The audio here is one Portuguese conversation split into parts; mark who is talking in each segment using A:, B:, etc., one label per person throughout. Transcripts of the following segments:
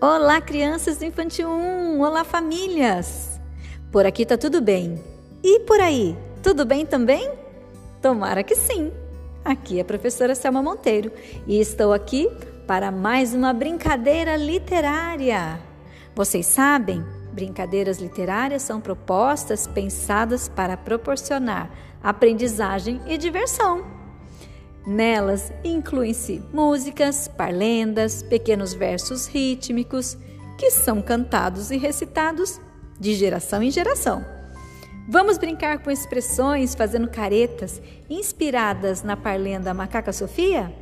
A: Olá, crianças do Infantil 1! Olá, famílias! Por aqui tá tudo bem. E por aí, tudo bem também? Tomara que sim! Aqui é a professora Selma Monteiro e estou aqui para mais uma brincadeira literária. Vocês sabem, brincadeiras literárias são propostas pensadas para proporcionar aprendizagem e diversão. Nelas incluem-se músicas, parlendas, pequenos versos rítmicos que são cantados e recitados de geração em geração. Vamos brincar com expressões fazendo caretas inspiradas na parlenda Macaca Sofia?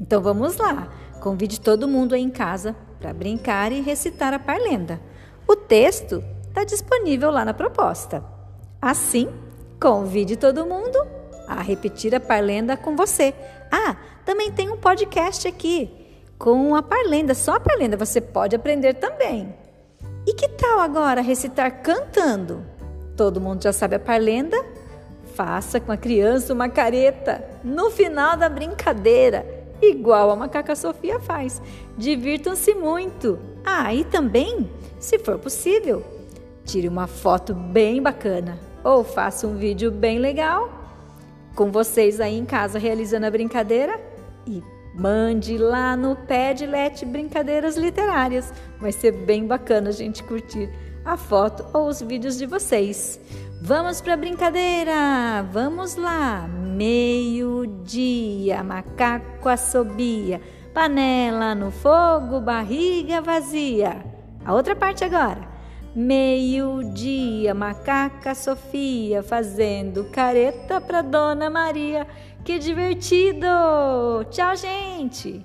A: Então vamos lá! Convide todo mundo aí em casa para brincar e recitar a parlenda. O texto está disponível lá na proposta. Assim, convide todo mundo a repetir a Parlenda com você. Ah, também tem um podcast aqui com a Parlenda, só a Parlenda você pode aprender também. E que tal agora recitar cantando? Todo mundo já sabe a Parlenda? Faça com a criança uma careta no final da brincadeira, igual a macaca Sofia faz. Divirtam-se muito. Ah, e também, se for possível, tire uma foto bem bacana ou faça um vídeo bem legal com vocês aí em casa realizando a brincadeira e mande lá no Padlet Brincadeiras Literárias. Vai ser bem bacana a gente curtir a foto ou os vídeos de vocês. Vamos para a brincadeira! Vamos lá! Meio-dia, macaco assobia, panela no fogo, barriga vazia. A outra parte agora. Meio-dia, macaca Sofia fazendo careta pra Dona Maria. Que divertido! Tchau, gente!